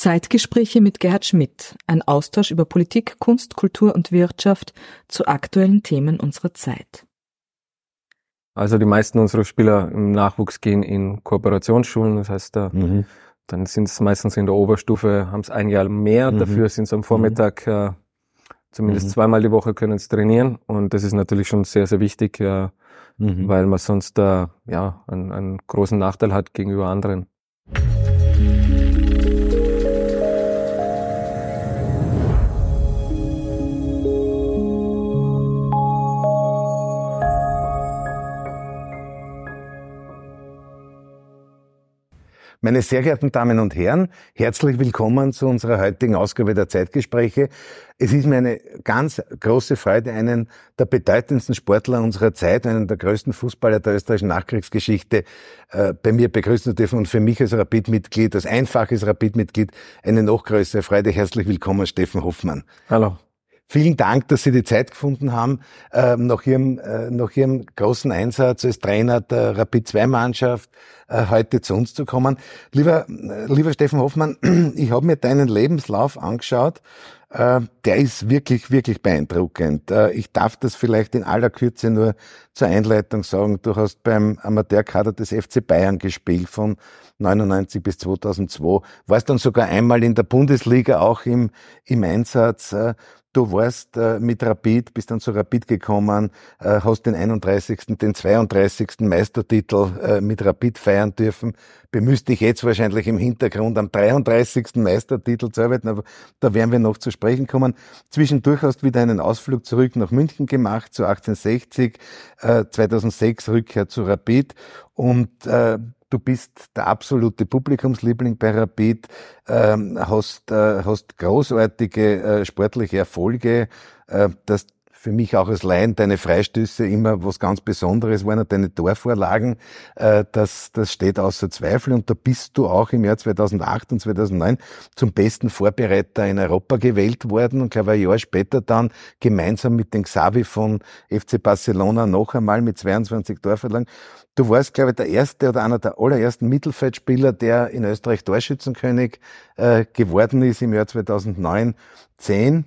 Zeitgespräche mit Gerhard Schmidt, ein Austausch über Politik, Kunst, Kultur und Wirtschaft zu aktuellen Themen unserer Zeit. Also die meisten unserer Spieler im Nachwuchs gehen in Kooperationsschulen, das heißt, da, mhm. dann sind es meistens in der Oberstufe, haben es ein Jahr mehr, mhm. dafür sind sie am Vormittag äh, zumindest mhm. zweimal die Woche können sie trainieren und das ist natürlich schon sehr, sehr wichtig, äh, weil man sonst äh, ja, einen, einen großen Nachteil hat gegenüber anderen. Meine sehr geehrten Damen und Herren, herzlich willkommen zu unserer heutigen Ausgabe der Zeitgespräche. Es ist mir eine ganz große Freude, einen der bedeutendsten Sportler unserer Zeit, einen der größten Fußballer der österreichischen Nachkriegsgeschichte äh, bei mir begrüßen zu dürfen und für mich als Rapid-Mitglied, als einfaches Rapid-Mitglied eine noch größere Freude. Herzlich willkommen, Steffen Hoffmann. Hallo. Vielen Dank, dass Sie die Zeit gefunden haben, äh, nach, Ihrem, äh, nach Ihrem großen Einsatz als Trainer der Rapid-2-Mannschaft äh, heute zu uns zu kommen. Lieber, äh, lieber Steffen Hoffmann, ich habe mir deinen Lebenslauf angeschaut. Äh, der ist wirklich, wirklich beeindruckend. Äh, ich darf das vielleicht in aller Kürze nur zur Einleitung sagen. Du hast beim Amateurkader des FC Bayern gespielt von 99 bis 2002. Warst dann sogar einmal in der Bundesliga auch im, im Einsatz. Äh, Du warst äh, mit Rapid, bist dann zu Rapid gekommen, äh, hast den 31., den 32. Meistertitel äh, mit Rapid feiern dürfen. Bemüßt dich jetzt wahrscheinlich im Hintergrund am 33. Meistertitel zu arbeiten, aber da werden wir noch zu sprechen kommen. Zwischendurch hast du wieder einen Ausflug zurück nach München gemacht, zu 1860, äh, 2006 Rückkehr zu Rapid und äh, du bist der absolute Publikumsliebling bei Rapid, ähm, hast, äh, hast großartige äh, sportliche Erfolge, äh, das für mich auch als Laien deine Freistöße immer was ganz Besonderes waren, deine Torvorlagen, äh, das, das steht außer Zweifel und da bist du auch im Jahr 2008 und 2009 zum besten Vorbereiter in Europa gewählt worden und glaube ein Jahr später dann gemeinsam mit den Xavi von FC Barcelona noch einmal mit 22 Torvorlagen. Du warst, glaube ich, der erste oder einer der allerersten Mittelfeldspieler, der in Österreich Torschützenkönig äh, geworden ist im Jahr 2009, 10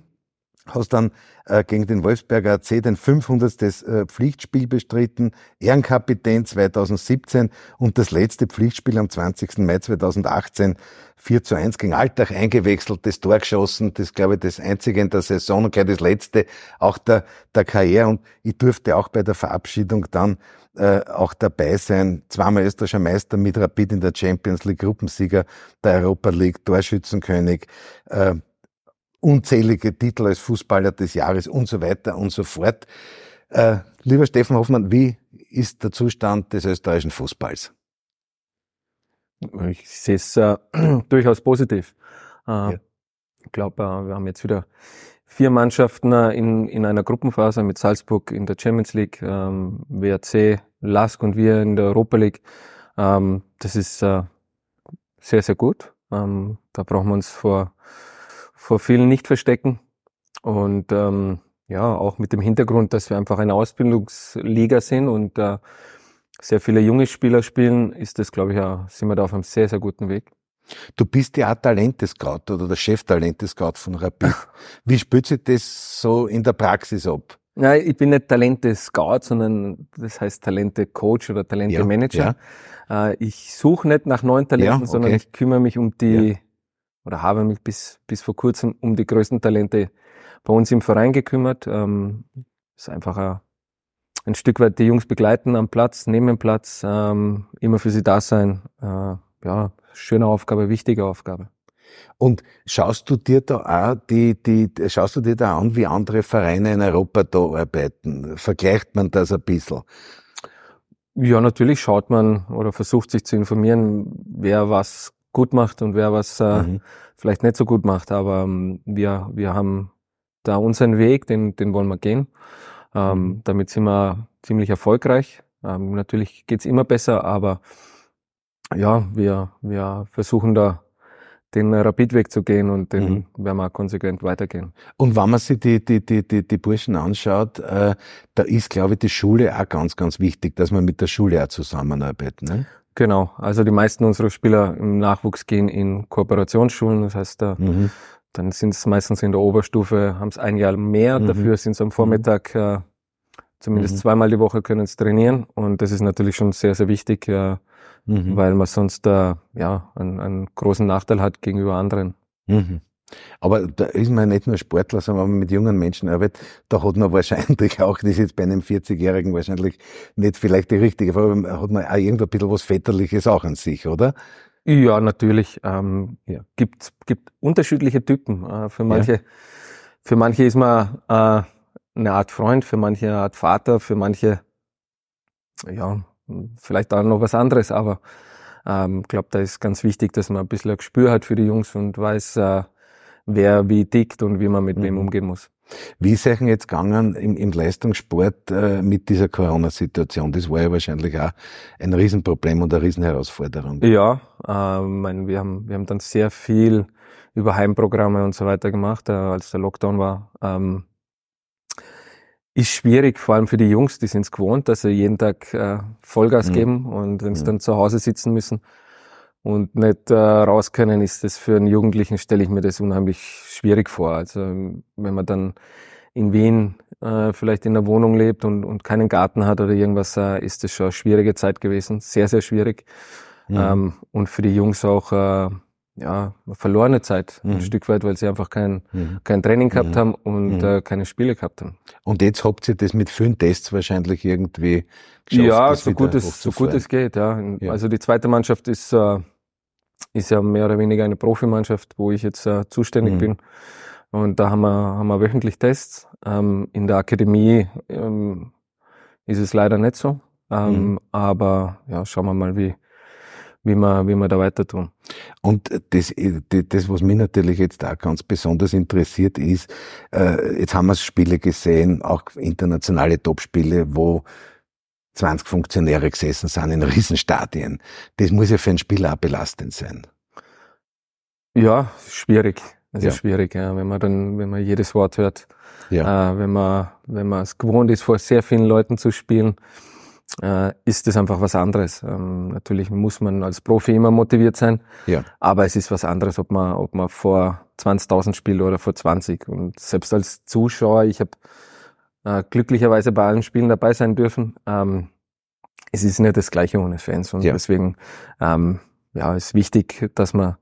hast dann äh, gegen den Wolfsberger AC den 500. Äh, Pflichtspiel bestritten, Ehrenkapitän 2017 und das letzte Pflichtspiel am 20. Mai 2018 4 zu 1 gegen Alltag eingewechselt, das Tor geschossen, das glaube ich das einzige in der Saison und gleich das letzte auch der, der Karriere und ich durfte auch bei der Verabschiedung dann äh, auch dabei sein, zweimal österreichischer Meister mit Rapid in der Champions League, Gruppensieger der Europa League, Torschützenkönig, äh, unzählige Titel als Fußballer des Jahres und so weiter und so fort. Äh, lieber Steffen Hoffmann, wie ist der Zustand des österreichischen Fußballs? Ich sehe es äh, durchaus positiv. Äh, ja. Ich glaube, äh, wir haben jetzt wieder vier Mannschaften äh, in, in einer Gruppenphase mit Salzburg in der Champions League, ähm, WRC, LASK und wir in der Europa League. Ähm, das ist äh, sehr, sehr gut. Ähm, da brauchen wir uns vor vor vielen nicht verstecken. Und ähm, ja, auch mit dem Hintergrund, dass wir einfach eine Ausbildungsliga sind und äh, sehr viele junge Spieler spielen, ist das, glaube ich, ja, sind wir da auf einem sehr, sehr guten Weg. Du bist ja auch Talentescout oder der Chef-Talentescout von Rapid. Wie spürt sich das so in der Praxis ab? Nein, ich bin nicht Talente-Scout, sondern das heißt Talente-Coach oder Talente-Manager. Ja, ja. Äh, ich suche nicht nach neuen Talenten, ja, okay. sondern ich kümmere mich um die oder habe mich bis, bis vor kurzem um die größten Talente bei uns im Verein gekümmert. Ähm, ist einfach ein, ein Stück weit die Jungs begleiten am Platz, neben dem Platz, ähm, immer für sie da sein. Äh, ja, schöne Aufgabe, wichtige Aufgabe. Und schaust du dir da auch die, die, schaust du dir da an, wie andere Vereine in Europa da arbeiten? Vergleicht man das ein bisschen? Ja, natürlich schaut man oder versucht sich zu informieren, wer was gut macht und wer was äh, mhm. vielleicht nicht so gut macht. Aber ähm, wir, wir haben da unseren Weg, den, den wollen wir gehen. Ähm, mhm. damit sind wir ziemlich erfolgreich. Ähm, natürlich geht's immer besser, aber ja, wir, wir versuchen da den Rapidweg zu gehen und den mhm. werden wir konsequent weitergehen. Und wenn man sich die, die, die, die, die Burschen anschaut, äh, da ist, glaube ich, die Schule auch ganz, ganz wichtig, dass man mit der Schule auch zusammenarbeitet. Ne? Genau, also die meisten unserer Spieler im Nachwuchs gehen in Kooperationsschulen, das heißt, da, mhm. dann sind es meistens in der Oberstufe, haben es ein Jahr mehr, mhm. dafür sind sie am Vormittag äh, zumindest mhm. zweimal die Woche können sie trainieren und das ist natürlich schon sehr, sehr wichtig, äh, weil man sonst äh, ja einen, einen großen Nachteil hat gegenüber anderen. Aber da ist man nicht nur Sportler, sondern wenn man mit jungen Menschen arbeitet, da hat man wahrscheinlich auch, das ist jetzt bei einem 40-Jährigen wahrscheinlich nicht vielleicht die richtige Frage, hat man auch irgendwo ein bisschen was Väterliches auch an sich, oder? Ja, natürlich. Ähm, ja. Gibt, gibt unterschiedliche Typen. Äh, für manche, ja. für manche ist man äh, eine Art Freund, für manche eine Art Vater, für manche, ja, vielleicht auch noch was anderes, aber ähm, glaube, da ist ganz wichtig, dass man ein bisschen ein Gespür hat für die Jungs und weiß, äh, wer wie tickt und wie man mit mhm. wem umgehen muss. Wie ist euch jetzt gegangen im, im Leistungssport äh, mit dieser Corona-Situation? Das war ja wahrscheinlich auch ein Riesenproblem und eine Riesenherausforderung. Ja, äh, mein, wir, haben, wir haben dann sehr viel über Heimprogramme und so weiter gemacht, äh, als der Lockdown war. Ähm, ist schwierig, vor allem für die Jungs, die sind es gewohnt, dass sie jeden Tag äh, Vollgas mhm. geben und wenn sie mhm. dann zu Hause sitzen müssen, und nicht äh, raus können, ist das für einen Jugendlichen, stelle ich mir das unheimlich schwierig vor. Also wenn man dann in Wien äh, vielleicht in der Wohnung lebt und, und keinen Garten hat oder irgendwas, äh, ist das schon eine schwierige Zeit gewesen, sehr, sehr schwierig. Mhm. Ähm, und für die Jungs auch äh, ja, verlorene Zeit, mhm. ein Stück weit, weil sie einfach kein, mhm. kein Training gehabt mhm. haben und mhm. äh, keine Spiele gehabt haben. Und jetzt habt ihr das mit vielen Tests wahrscheinlich irgendwie geschafft? Ja, so gut, es, so gut es geht, ja. ja. Also die zweite Mannschaft ist äh, ist ja mehr oder weniger eine Profimannschaft, wo ich jetzt äh, zuständig mhm. bin. Und da haben wir, haben wir wöchentlich Tests. Ähm, in der Akademie ähm, ist es leider nicht so. Ähm, mhm. Aber ja, schauen wir mal, wie, wie wir, wie wir da weiter tun. Und das, das, was mich natürlich jetzt auch ganz besonders interessiert ist, äh, jetzt haben wir Spiele gesehen, auch internationale Topspiele, wo 20 Funktionäre gesessen sind in Riesenstadien. Das muss ja für einen Spieler auch belastend sein. Ja, schwierig. Es ja. ist schwierig, ja, wenn man dann, wenn man jedes Wort hört. Ja. Äh, wenn man, wenn man es gewohnt ist, vor sehr vielen Leuten zu spielen, äh, ist das einfach was anderes. Ähm, natürlich muss man als Profi immer motiviert sein. Ja. Aber es ist was anderes, ob man, ob man vor 20.000 spielt oder vor 20. Und selbst als Zuschauer, ich habe äh, glücklicherweise bei allen Spielen dabei sein dürfen. Ähm, es ist nicht das Gleiche ohne Fans und ja. deswegen ähm, ja, ist wichtig, dass wir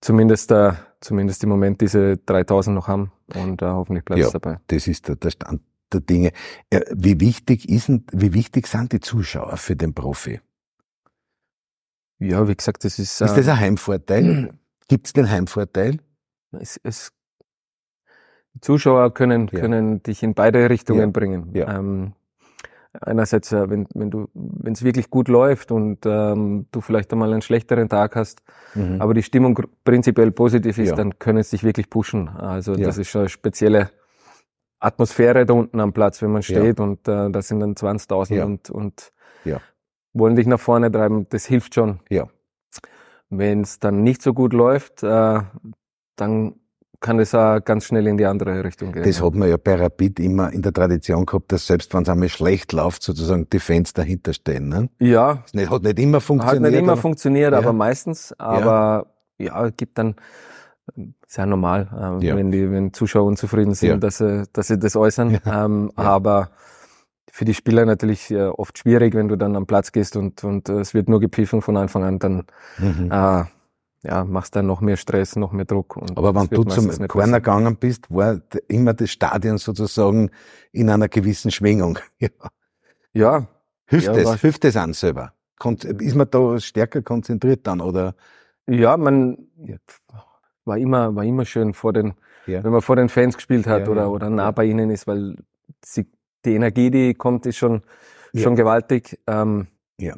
zumindest äh, zumindest im Moment diese 3000 noch haben und äh, hoffentlich bleibt es dabei. Das ist der, der Stand der Dinge. Äh, wie wichtig ist, wie wichtig sind die Zuschauer für den Profi? Ja, wie gesagt, das ist. Ist das ein Heimvorteil? Gibt es den Heimvorteil? Es, es Zuschauer können, ja. können dich in beide Richtungen ja. bringen. Ja. Ähm, einerseits, äh, wenn, wenn du, wenn es wirklich gut läuft und ähm, du vielleicht einmal einen schlechteren Tag hast, mhm. aber die Stimmung prinzipiell positiv ist, dann können es dich wirklich pushen. Also das ist schon eine spezielle Atmosphäre da unten am Platz, wenn man steht und äh, da sind dann 20.000 und, und wollen dich nach vorne treiben. Das hilft schon. Ja. Wenn es dann nicht so gut läuft, äh, dann kann es auch ganz schnell in die andere Richtung gehen. Das hat man ja bei Rapid immer in der Tradition gehabt, dass selbst wenn es einmal schlecht läuft, sozusagen die Fans dahinter stehen. Ne? Ja. Das hat nicht immer funktioniert. Hat nicht immer aber, funktioniert, ja. aber meistens. Aber ja, ja gibt dann sehr normal, äh, ja. wenn die wenn Zuschauer unzufrieden sind, ja. dass sie dass sie das äußern. Ja. Ähm, aber für die Spieler natürlich äh, oft schwierig, wenn du dann am Platz gehst und und äh, es wird nur gepfiffen von Anfang an, dann mhm. Ja, machst dann noch mehr Stress, noch mehr Druck. Aber wenn du zum Corner gegangen bist, war immer das Stadion sozusagen in einer gewissen Schwingung. ja. ja. Hilft ja, es, hilft es an selber? Ist man da stärker konzentriert dann, oder? Ja, man war immer, war immer schön vor den, ja. wenn man vor den Fans gespielt hat ja, oder, oder nah bei ihnen ist, weil sie, die Energie, die kommt, ist schon, schon gewaltig. Ähm, ja.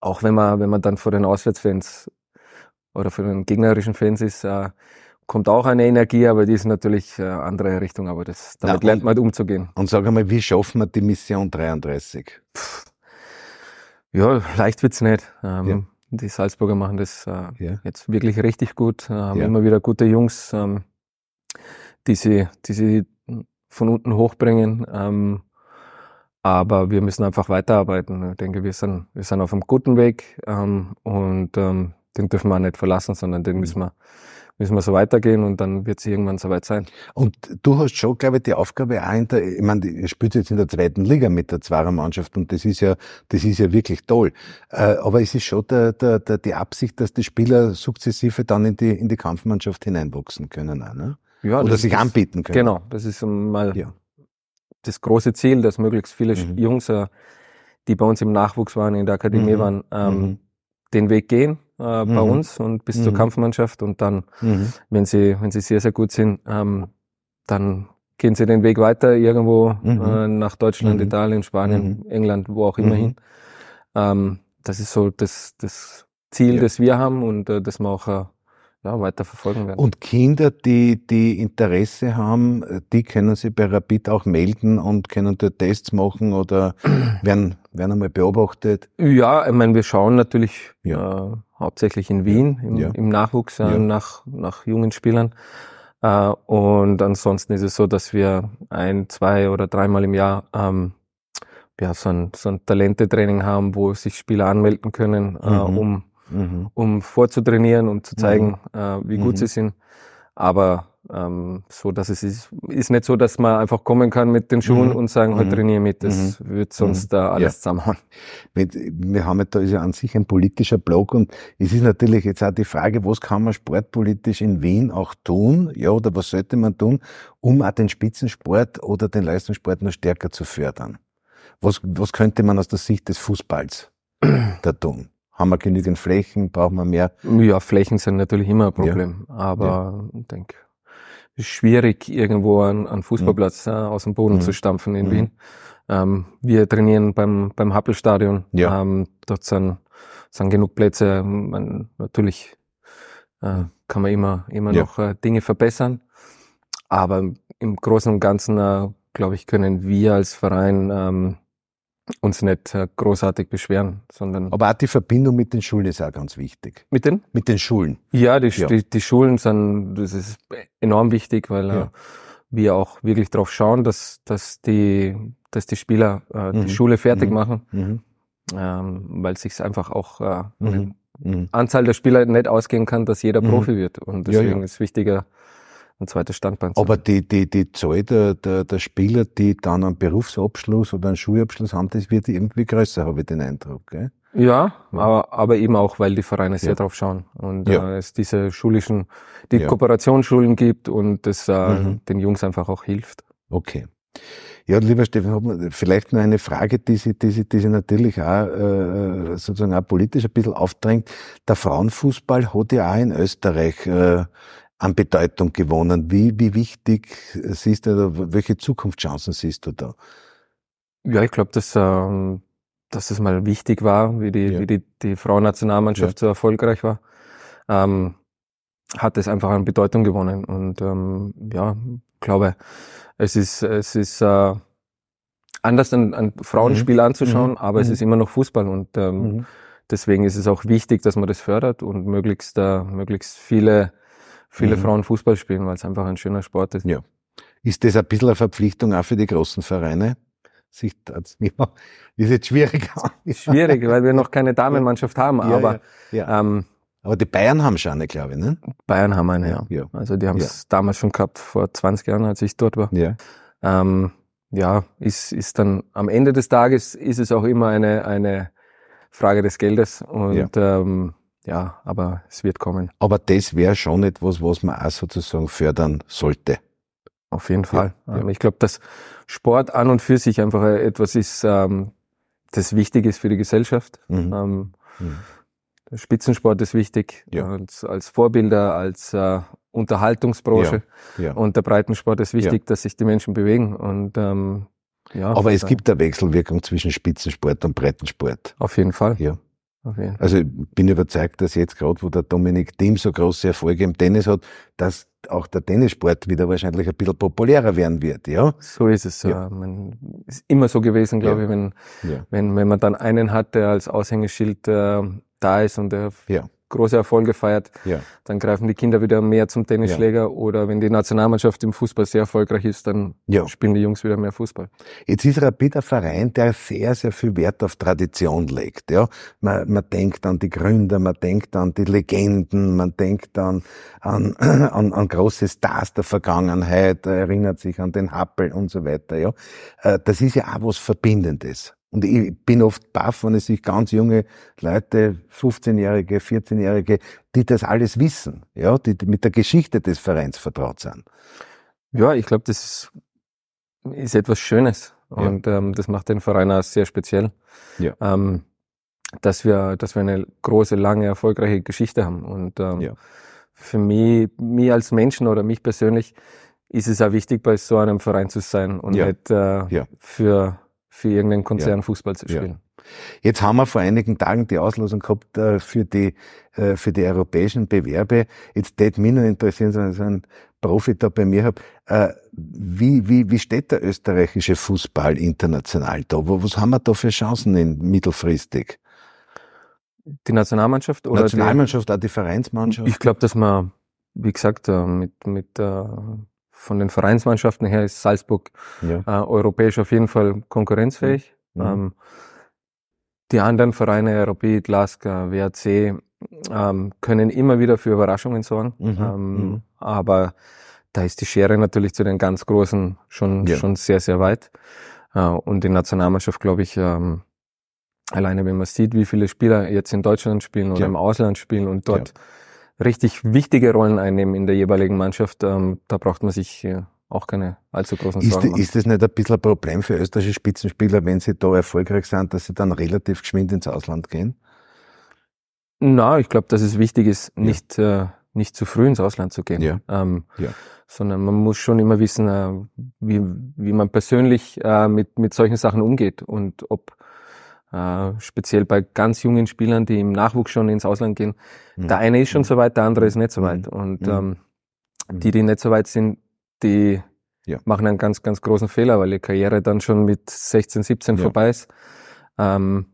Auch wenn man, wenn man dann vor den Auswärtsfans oder für den gegnerischen Fans ist, äh, kommt auch eine Energie, aber die ist natürlich äh, andere Richtung, aber das, damit Na, lernt man umzugehen. Und sag einmal, wie schaffen wir die Mission 33? Pff, ja, leicht wird's nicht. Ähm, ja. Die Salzburger machen das äh, ja. jetzt wirklich richtig gut, äh, haben ja. immer wieder gute Jungs, ähm, die sie, die sie von unten hochbringen. Ähm, aber wir müssen einfach weiterarbeiten. Ich denke, wir sind, wir sind auf einem guten Weg ähm, und ähm, den dürfen wir auch nicht verlassen, sondern den müssen wir müssen wir so weitergehen und dann wird es irgendwann soweit sein. Und du hast schon, glaube ich, die Aufgabe auch in der, ich meine, ihr spielt jetzt in der zweiten Liga mit der Zwarer-Mannschaft und das ist ja, das ist ja wirklich toll. Äh, aber es ist schon der, der, der, die Absicht, dass die Spieler sukzessive dann in die, in die Kampfmannschaft hineinwachsen können, auch, ne? Ja, Oder sich ist, anbieten können. Genau, das ist mal ja. das große Ziel, dass möglichst viele mhm. Jungs, äh, die bei uns im Nachwuchs waren, in der Akademie mhm. waren, ähm, mhm. den Weg gehen äh, mhm. bei uns und bis mhm. zur Kampfmannschaft und dann, mhm. wenn sie, wenn sie sehr, sehr gut sind, ähm, dann gehen sie den Weg weiter irgendwo mhm. äh, nach Deutschland, mhm. Italien, Spanien, mhm. England, wo auch immer hin. Ähm, das ist so das, das Ziel, ja. das wir haben und äh, das wir auch äh, ja, weiter verfolgen werden. Und Kinder, die, die Interesse haben, die können sich bei Rapid auch melden und können dort Tests machen oder werden, werden einmal beobachtet? Ja, ich meine, wir schauen natürlich ja. äh, hauptsächlich in Wien im, ja. im Nachwuchs äh, nach, nach jungen Spielern. Äh, und ansonsten ist es so, dass wir ein, zwei oder dreimal im Jahr ähm, ja, so ein, so ein Talentetraining haben, wo sich Spieler anmelden können, äh, mhm. um mhm. um vorzutrainieren, um zu zeigen, mhm. äh, wie gut mhm. sie sind. Aber ähm, so, dass es ist, ist nicht so, dass man einfach kommen kann mit den Schuhen mhm. und sagen, heute mhm. trainiere mit. Das mhm. wird sonst da alles ja. zusammenhauen. Wir haben ja da ist ja an sich ein politischer Blog und es ist natürlich jetzt auch die Frage, was kann man sportpolitisch in Wien auch tun, ja, oder was sollte man tun, um auch den Spitzensport oder den Leistungssport noch stärker zu fördern? Was, was könnte man aus der Sicht des Fußballs da tun? Haben wir genügend Flächen? Brauchen wir mehr? Ja, Flächen sind natürlich immer ein Problem. Ja. Aber ja. ich denke, schwierig, irgendwo einen, einen Fußballplatz mhm. äh, aus dem Boden mhm. zu stampfen in mhm. Wien. Ähm, wir trainieren beim, beim Happelstadion. Ja. Ähm, dort sind, sind genug Plätze. Man, natürlich äh, kann man immer, immer ja. noch äh, Dinge verbessern. Aber im Großen und Ganzen, äh, glaube ich, können wir als Verein ähm, uns nicht äh, großartig beschweren, sondern. Aber auch die Verbindung mit den Schulen ist auch ganz wichtig. Mit den? Mit den Schulen. Ja, die, ja. die, die Schulen sind, das ist enorm wichtig, weil äh, ja. wir auch wirklich darauf schauen, dass, dass die, dass die Spieler äh, mhm. die Schule fertig mhm. machen, mhm. Ähm, weil sich einfach auch äh, mhm. mhm. Anzahl der Spieler nicht ausgehen kann, dass jeder mhm. Profi wird. Und deswegen ja, ist wichtiger, ein zweites Standbein zu Aber die, die, die Zahl der, der, der Spieler, die dann einen Berufsabschluss oder einen Schulabschluss haben, das wird irgendwie größer, habe ich den Eindruck. Gell? Ja, ja. Aber, aber eben auch, weil die Vereine sehr ja. drauf schauen und ja. äh, es diese schulischen, die ja. Kooperationsschulen gibt und das äh, mhm. den Jungs einfach auch hilft. Okay. Ja, lieber Stefan, vielleicht nur eine Frage, die sich, die sich, die sich natürlich auch äh, sozusagen auch politisch ein bisschen aufdrängt. Der Frauenfußball hat ja auch in Österreich äh, an Bedeutung gewonnen. Wie, wie wichtig siehst du, welche Zukunftschancen siehst du da? Ja, ich glaube, dass, ähm, dass es mal wichtig war, wie die, ja. wie die, die Frauennationalmannschaft ja. so erfolgreich war. Ähm, hat es einfach an Bedeutung gewonnen. Und ähm, ja, glaube, es ist, es ist äh, anders ein, ein Frauenspiel mhm. anzuschauen, mhm. aber mhm. es ist immer noch Fußball und ähm, mhm. deswegen ist es auch wichtig, dass man das fördert und möglichst, äh, möglichst viele viele mhm. Frauen Fußball spielen, weil es einfach ein schöner Sport ist. Ja. Ist das ein bisschen eine Verpflichtung auch für die großen Vereine? Sich das ist jetzt schwierig. Schwierig, weil wir noch keine Damenmannschaft haben, ja, aber ja, ja. Ähm, aber die Bayern haben schon eine, glaube ich, ne? Bayern haben eine, ja. ja. Also die haben es damals schon gehabt, vor 20 Jahren, als ich dort war. Ja. Ähm, ja, ist, ist dann am Ende des Tages ist es auch immer eine, eine Frage des Geldes und ähm, ja, aber es wird kommen. Aber das wäre schon etwas, was man auch sozusagen fördern sollte. Auf jeden Fall. Ja, ja. Ich glaube, dass Sport an und für sich einfach etwas ist, ähm, das wichtig ist für die Gesellschaft. Mhm. Ähm, mhm. Der Spitzensport ist wichtig ja. als, als Vorbilder, als äh, Unterhaltungsbranche. Und der Breitensport ist wichtig, dass sich die Menschen bewegen. Und ähm, ja, Aber es gibt eine Wechselwirkung zwischen Spitzensport und Breitensport. Auf jeden Fall. Ja. Also ich bin überzeugt, dass jetzt gerade, wo der Dominik Thiem so große Erfolge im Tennis hat, dass auch der Tennissport wieder wahrscheinlich ein bisschen populärer werden wird, ja? So ist es. Ja. Man ist immer so gewesen, glaube ja. ich, wenn, ja. wenn, wenn man dann einen hat, der als Aushängeschild äh, da ist und der ja große Erfolge feiert, Ja. dann greifen die Kinder wieder mehr zum Tennisschläger oder wenn die Nationalmannschaft im Fußball sehr erfolgreich ist, dann Ja. spielen die Jungs wieder mehr Fußball. Jetzt ist Rapid ein Verein, der sehr, sehr viel Wert auf Tradition legt. Ja, man, man denkt an die Gründer, man denkt an die Legenden, man denkt an, an, an, an große Stars der Vergangenheit, erinnert sich an den Happel und so weiter. Ja, Äh, das ist ja auch was Verbindendes. Und ich bin oft baff, wenn es sich ganz junge Leute, 15-Jährige, 14-Jährige, die das alles wissen, ja, die, mit der Geschichte des Vereins vertraut sind. Ja, ich glaube, das ist, ist etwas Schönes Ja. und ähm, das macht den Verein auch sehr speziell. Ja. Ähm, dass wir, dass wir eine große, lange, erfolgreiche Geschichte haben. Und ähm, Ja. für mich, mich als Menschen oder mich persönlich ist es auch wichtig, bei so einem Verein zu sein und Ja. nicht äh, Ja. für, für irgendeinen Konzern Fußball zu Ja. spielen. Jetzt haben wir vor einigen Tagen die Auslosung gehabt äh, für die äh, für die europäischen Bewerbe. Jetzt tät mich noch interessieren, wenn ich so einen Profi da bei mir habe, äh, wie, wie, wie steht der österreichische Fußball international da? Was haben wir da für Chancen in mittelfristig? Die Nationalmannschaft oder Nationalmannschaft, auch die die, Vereinsmannschaft? ich glaube, dass man, wie gesagt, äh, mit, mit äh, von den Vereinsmannschaften her ist Salzburg ja. äh, europäisch auf jeden Fall konkurrenzfähig. Mhm. Ähm, die anderen Vereine, Rapid, Lask, äh, WAC, ähm, können immer wieder für Überraschungen sorgen. Mhm, Ähm, mhm. Aber da ist die Schere natürlich zu den ganz Großen schon, Ja. schon sehr, sehr weit. Äh, und die Nationalmannschaft, glaube ich, ähm, alleine wenn man sieht, wie viele Spieler jetzt in Deutschland spielen oder Ja. im Ausland spielen und dort richtig wichtige Rollen einnehmen in der jeweiligen Mannschaft, ähm, da braucht man sich äh, auch keine allzu großen Ist, Sorgen machen. ist das nicht ein bisschen ein Problem für österreichische Spitzenspieler, wenn sie da erfolgreich sind, dass sie dann relativ geschwind ins Ausland gehen? Na, ich glaube, dass es wichtig ist, nicht, äh, nicht zu früh ins Ausland zu gehen. Ja. Ähm, Ja. Sondern man muss schon immer wissen, äh, wie, wie man persönlich äh, mit, mit solchen Sachen umgeht und ob äh, speziell bei ganz jungen Spielern, die im Nachwuchs schon ins Ausland gehen, Mhm. der eine ist schon so weit, der andere ist nicht so Mhm. weit. Und Mhm. ähm, die, die nicht so weit sind, die Ja. machen einen ganz, ganz großen Fehler, weil die Karriere dann schon mit 16, 17 Ja. vorbei ist. Ähm,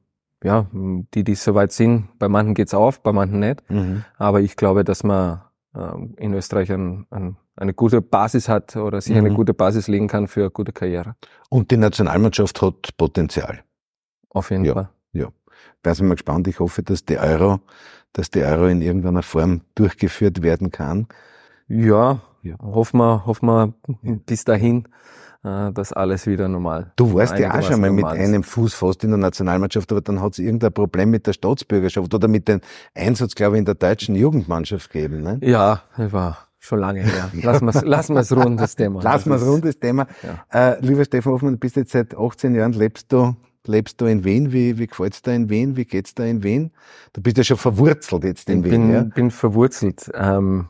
ja, die, die so weit sind, bei manchen geht's auf, bei manchen nicht. Mhm. Aber ich glaube, dass man ähm, in Österreich ein, ein, eine gute Basis hat oder sich eine Mhm. gute Basis legen kann für eine gute Karriere. Und die Nationalmannschaft hat Potenzial. Auf jeden Ja. Fall. Da sind wir gespannt. Ich hoffe, dass die Euro, dass die Euro in irgendeiner Form durchgeführt werden kann. Ja, Ja. hoffen wir, hoffen wir bis dahin, äh, dass alles wieder normal. Du warst ja auch schon mal mit einem Fuß fast in der Nationalmannschaft, aber dann hat es irgendein Problem mit der Staatsbürgerschaft oder mit dem Einsatz, glaube ich, in der deutschen Jugendmannschaft gegeben. Ne? Ja, war schon lange her. Lassen wir es lassen wir's rund, das Thema. Lassen wir es Das ist- rund, das Thema. Ja. Äh, lieber Stefan Hoffmann, du bist jetzt seit 18 Jahren, lebst du, lebst du in Wien. Wie, wie gefällt's da in Wien? Wie geht's da in Wien? Du bist ja schon verwurzelt jetzt in Ich Wien, bin, ja? bin verwurzelt. Ähm,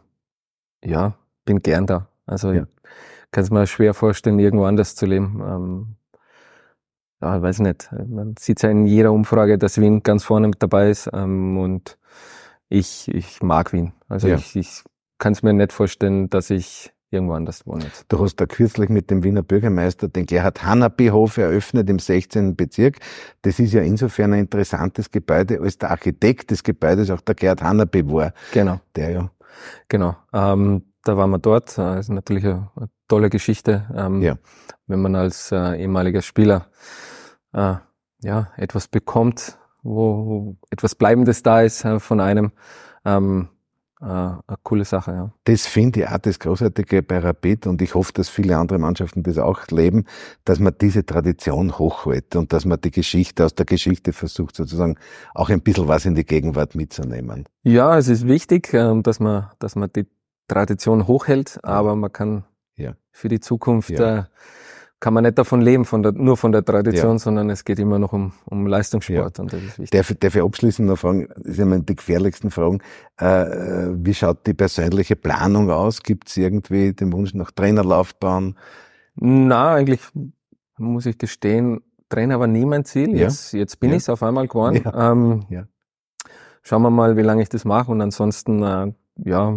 ja, bin gern da. Also Ja. ich kann es mir schwer vorstellen, irgendwo anders zu leben. Ähm, ja, weiß nicht. Man sieht ja in jeder Umfrage, dass Wien ganz vorne mit dabei ist. Ähm, und ich, ich mag Wien. Also Ja. ich, ich kann es mir nicht vorstellen, dass ich irgendwo anders wohne jetzt. Du hast da kürzlich mit dem Wiener Bürgermeister den Gerhard Hanapi-Hof eröffnet im 16. Bezirk. Das ist ja insofern ein interessantes Gebäude, als der Architekt des Gebäudes auch der Gerhard Hanapi war, Genau. der ja, Genau. Ähm, da waren wir dort. Äh, ist natürlich eine, eine tolle Geschichte, ähm, Ja. wenn man als äh, ehemaliger Spieler äh, ja etwas bekommt, wo, wo etwas Bleibendes da ist äh, von einem. Ähm, äh, eine coole Sache, ja. das finde ich auch das Großartige bei Rapid und ich hoffe, dass viele andere Mannschaften das auch leben, dass man diese Tradition hochhält und dass man die Geschichte aus der Geschichte versucht, sozusagen auch ein bisschen was in die Gegenwart mitzunehmen. Ja, es ist wichtig, ähm, dass man, dass man die Tradition hochhält, aber man kann Ja. für die Zukunft Ja. Äh, kann man nicht davon leben, von der, nur von der Tradition, sondern es geht immer noch um, um Leistungssport und das ist wichtig. Darf, darf ich abschließend noch fragen, das ist ja meine die gefährlichsten Fragen, äh, wie schaut die persönliche Planung aus? Gibt es irgendwie den Wunsch nach Trainerlaufbahn? Na, eigentlich muss ich gestehen, Trainer war nie mein Ziel. Ja. Jetzt, jetzt bin Ja. ich es auf einmal geworden. Ja. Ähm, Ja. Schauen wir mal, wie lange ich das mache und ansonsten, äh, ja,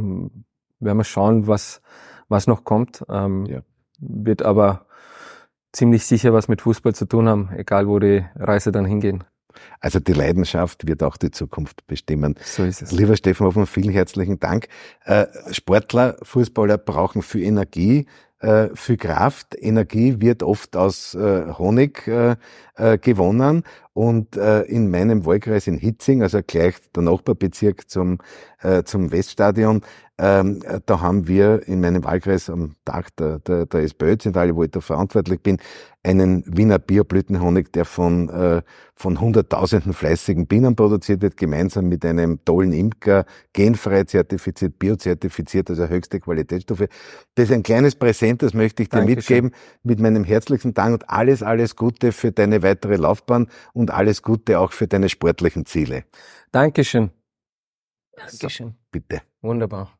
werden wir schauen, was, was noch kommt. Ähm, Ja. Wird aber ziemlich sicher was mit Fußball zu tun haben, egal wo die Reise dann hingehen. Also die Leidenschaft wird auch die Zukunft bestimmen. So ist es. Lieber Stefan Hoffmann, vielen herzlichen Dank. Äh, Sportler, Fußballer brauchen viel Energie, äh, viel Kraft. Energie wird oft aus äh, Honig äh, gewonnen. Und äh, in meinem Wahlkreis in Hitzing, also gleich der Nachbarbezirk zum, äh, zum Weststadion, ähm, da haben wir in meinem Wahlkreis am Tag der, der, der SPÖ-Zentrale, wo ich da verantwortlich bin, einen Wiener Bioblütenhonig, der von, äh, von hunderttausenden fleißigen Bienen produziert wird, gemeinsam mit einem tollen Imker, genfrei zertifiziert, biozertifiziert, also höchste Qualitätsstoffe. Das ist ein kleines Präsent, das möchte ich dir Dankeschön. mitgeben, mit meinem herzlichen Dank und alles, alles Gute für deine weitere Laufbahn und alles Gute auch für deine sportlichen Ziele. Dankeschön. Dankeschön. So, bitte. Wunderbar.